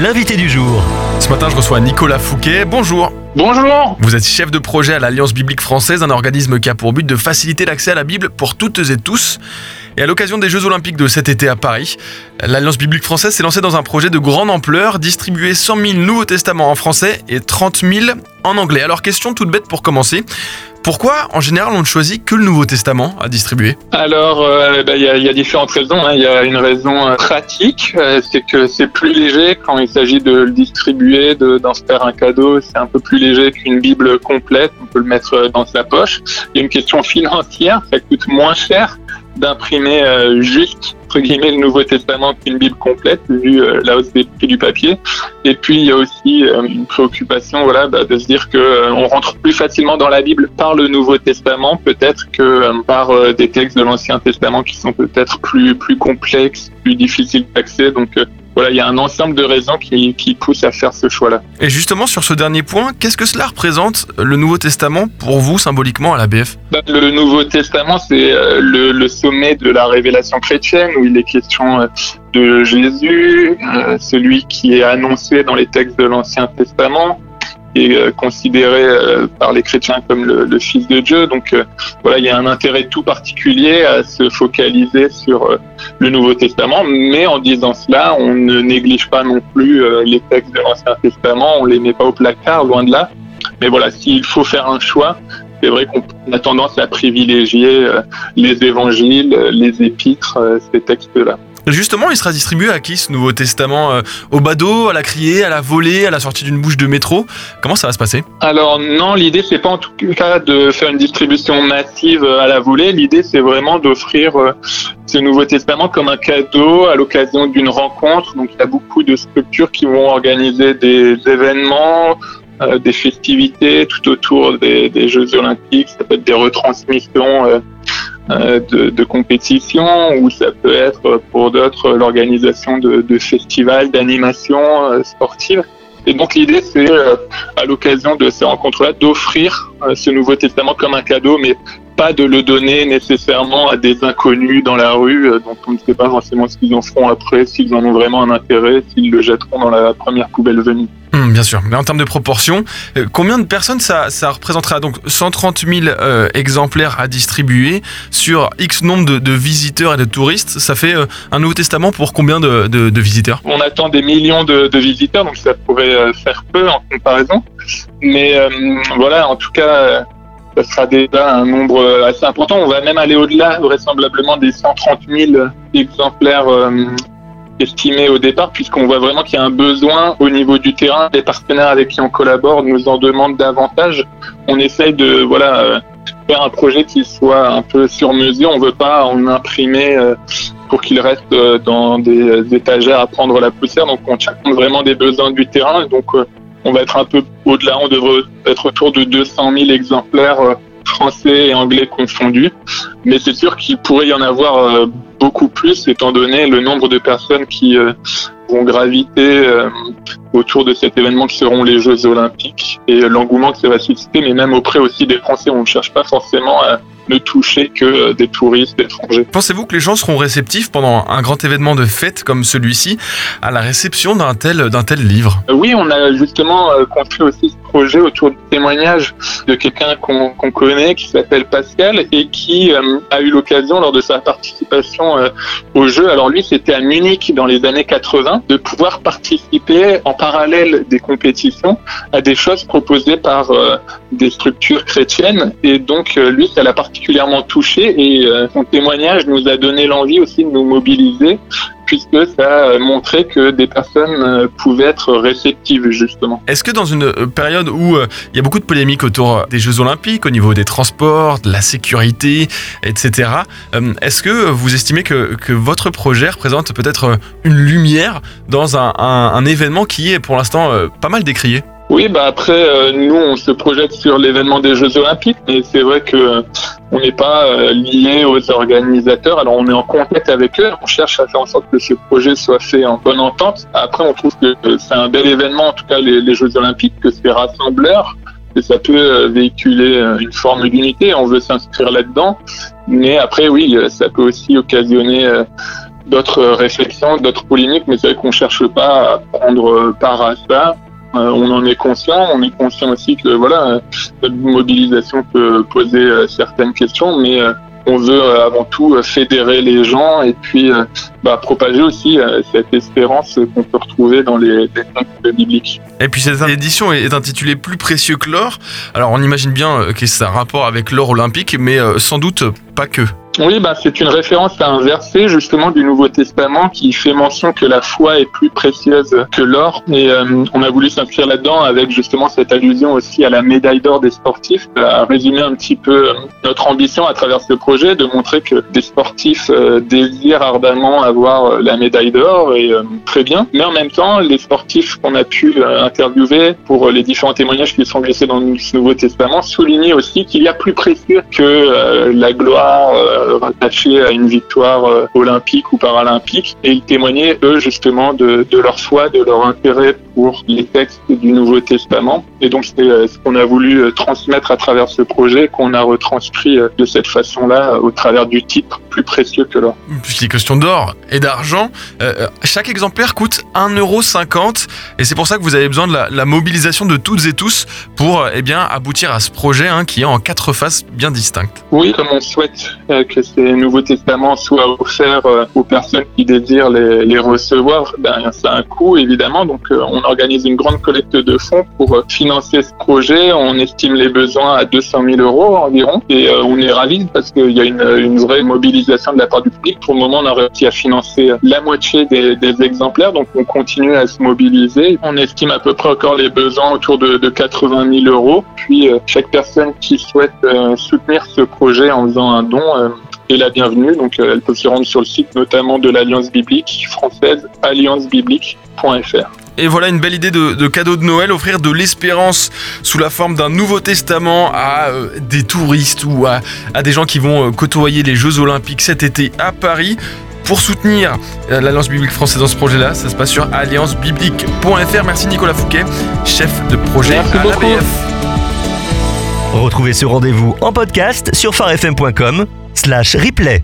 l'invité du jour. Ce matin, je reçois Nicolas Fouquet. Bonjour. Bonjour. Vous êtes chef de projet à l'Alliance biblique française, un organisme qui a pour but de faciliter l'accès à la Bible pour toutes et tous. Et à l'occasion des Jeux Olympiques de cet été à Paris, l'Alliance biblique française s'est lancée dans un projet de grande ampleur, distribuer 100 000 Nouveaux Testaments en français et 30 000 en anglais. Alors question toute bête pour commencer. Pourquoi, en général, on ne choisit que le Nouveau Testament à distribuer Alors, euh, bah, il y, a, différentes raisons. Hein. Il y a une raison euh, pratique, euh, c'est que c'est plus léger quand il s'agit de le distribuer, d'en faire un cadeau. C'est un peu plus léger qu'une Bible complète. On peut le mettre dans sa poche. Il y a une question financière, ça coûte moins cher d'imprimer juste entre guillemets le Nouveau Testament qu'une Bible complète vu euh, la hausse des prix du papier. Et puis il y a aussi euh, une préoccupation voilà bah, de se dire que on rentre plus facilement dans la Bible par le Nouveau Testament peut-être que par des textes de l'Ancien Testament qui sont peut-être plus plus complexes, plus difficiles d'accès. Donc voilà, il y a un ensemble de raisons qui, qui poussent à faire ce choix-là. Et justement, sur ce dernier point, qu'est-ce que cela représente, le Nouveau Testament, pour vous, symboliquement, à la BF bah, Le Nouveau Testament, c'est euh, le, le, sommet de la révélation chrétienne, où il est question euh, de Jésus, euh, celui qui est annoncé dans les textes de l'Ancien Testament, est euh, considéré par les chrétiens comme le, Fils de Dieu. Donc voilà, il y a un intérêt tout particulier à se focaliser sur le Nouveau Testament, mais en disant cela, on ne néglige pas non plus les textes de l'Ancien Testament, on les met pas au placard, loin de là. Mais voilà, s'il faut faire un choix, c'est vrai qu'on a tendance à privilégier les évangiles, les épîtres, ces textes-là. Justement, il sera distribué à qui ce Nouveau Testament euh, Au badaud, à la criée, à la volée, à la sortie d'une bouche de métro? Comment ça va se passer? Alors non, l'idée c'est pas en tout cas de faire une distribution massive à la volée. L'idée c'est vraiment d'offrir euh, ce Nouveau Testament comme un cadeau à l'occasion d'une rencontre. Donc il y a beaucoup de structures qui vont organiser des événements, euh, des festivités tout autour des, des, Jeux Olympiques. Ça peut être des retransmissions euh, de, de, compétition ou ça peut être pour d'autres l'organisation de, de, festivals, d'animations euh, sportives. Et donc l'idée, c'est euh, à l'occasion de ces rencontres-là d'offrir ce Nouveau Testament comme un cadeau, mais pas de le donner nécessairement à des inconnus dans la rue, dont on ne sait pas forcément ce qu'ils en feront après, s'ils en ont vraiment un intérêt, s'ils le jetteront dans la première poubelle venue. Hum, bien sûr, mais en termes de proportion, euh, combien de personnes ça, ça représentera? Donc 130 000 euh, exemplaires à distribuer sur X nombre de, visiteurs et de touristes. Ça fait euh, un Nouveau Testament pour combien de, de, visiteurs? On attend des millions de, visiteurs, donc ça pourrait faire peu en comparaison. Mais voilà, en tout cas, ça sera déjà un nombre assez important. On va même aller au-delà, vraisemblablement, des 130 000 exemplaires estimé au départ, puisqu'on voit vraiment qu'il y a un besoin au niveau du terrain. Les partenaires avec qui on collabore nous en demandent davantage. On essaye de voilà euh, faire un projet qui soit un peu sur mesure. On veut pas en imprimer euh, pour qu'il reste euh, dans des étagères à prendre la poussière. Donc on tient compte vraiment des besoins du terrain. Donc on va être un peu au-delà. On devrait être autour de 200 000 exemplaires français et anglais confondus. Mais c'est sûr qu'il pourrait y en avoir beaucoup plus étant donné le nombre de personnes qui euh, vont graviter euh, autour de cet événement qui seront les Jeux Olympiques et l'engouement que ça va susciter, mais même auprès aussi des Français. On ne cherche pas forcément à ne toucher que euh, des touristes étrangers. Pensez-vous que les gens seront réceptifs pendant un grand événement de fête comme celui-ci à la réception d'un tel, d'un tel livre? Oui, on a justement construit aussi ce projet autour du témoignage de quelqu'un qu'on connaît qui s'appelle Pascal et qui a eu l'occasion lors de sa participation au jeu, alors lui c'était à Munich dans les années 80, de pouvoir participer en parallèle des compétitions à des choses proposées par euh, des structures chrétiennes. Et donc, euh, lui, ça l'a particulièrement touché et euh, son témoignage nous a donné l'envie aussi de nous mobiliser puisque ça a montré que des personnes euh, pouvaient être réceptives justement. Est-ce que dans une euh, période où euh, il y a beaucoup de polémiques autour des Jeux Olympiques, au niveau des transports, de la sécurité, etc., est-ce que vous estimez que, que votre projet représente peut-être une lumière dans un, un événement qui est pour l'instant pas mal décrié? Oui, bah après, euh, nous, on se projette sur l'événement des Jeux Olympiques, mais c'est vrai que euh, on n'est pas euh, lié aux organisateurs. Alors, on est en contact avec eux. On cherche à faire en sorte que ce projet soit fait en bonne entente. Après, on trouve que c'est un bel événement, en tout cas les, les Jeux Olympiques, que c'est rassembleur, que ça peut véhiculer une forme d'unité. On veut s'inscrire là-dedans, mais après, oui, ça peut aussi occasionner d'autres réflexions, d'autres polémiques, mais c'est vrai qu'on cherche pas à prendre part à ça. Euh, on en est conscient, on est conscient aussi que voilà, notre mobilisation peut poser certaines questions, mais on veut avant tout fédérer les gens et puis bah, propager aussi cette espérance qu'on peut retrouver dans les, textes bibliques. Et puis cette édition est intitulée Plus précieux que l'or. Alors on imagine bien que c'est un rapport avec l'or olympique, mais sans doute pas que. Oui, bah, c'est une référence à un verset justement du Nouveau Testament qui fait mention que la foi est plus précieuse que l'or. Et euh, on a voulu s'inscrire là-dedans avec justement cette allusion aussi à la médaille d'or des sportifs, à résumer un petit peu euh, notre ambition à travers ce projet, de montrer que des sportifs euh, désirent ardemment avoir la médaille d'or et très bien. Mais en même temps, les sportifs qu'on a pu interviewer pour les différents témoignages qui sont glissés dans le Nouveau Testament soulignent aussi qu'il y a plus précieux que la gloire rattachés à une victoire euh, olympique ou paralympique et ils témoignaient eux justement de, leur foi, de leur intérêt pour les textes du Nouveau Testament. Et donc c'est euh, ce qu'on a voulu euh, transmettre à travers ce projet qu'on a retranscrit de cette façon-là au travers du titre plus précieux que l'or. Puisqu'il est question d'or et d'argent, chaque exemplaire coûte 1,50€ et c'est pour ça que vous avez besoin de la, mobilisation de toutes et tous pour eh bien aboutir à ce projet hein, qui est en quatre faces bien distinctes. Oui, comme on souhaite que ces Nouveaux Testaments soient offerts euh, aux personnes qui désirent les, recevoir, ben, ça a un coût évidemment. Donc euh, on organise une grande collecte de fonds pour euh, financer ce projet. On estime les besoins à 200 000 euros environ et on est ravis parce qu'il y a une, vraie mobilisation de la part du public. Pour le moment, on a réussi à financer la moitié des, exemplaires, donc on continue à se mobiliser. On estime à peu près encore les besoins autour de, de 80 000 euros. Puis chaque personne qui souhaite soutenir ce projet en faisant un don et la bienvenue. Donc, euh, elle peut se rendre sur le site notamment de l'Alliance biblique française, alliancebiblique.fr. Et voilà une belle idée de, cadeau de Noël, offrir de l'espérance sous la forme d'un Nouveau Testament à euh, des touristes ou à, des gens qui vont euh, côtoyer les Jeux Olympiques cet été à Paris. Pour soutenir l'Alliance biblique française dans ce projet-là, ça se passe sur alliancebiblique.fr. Merci Nicolas Fouquet, chef de projet Merci à l'ABF. Retrouvez ce rendez-vous en podcast sur farfm.com slash replay.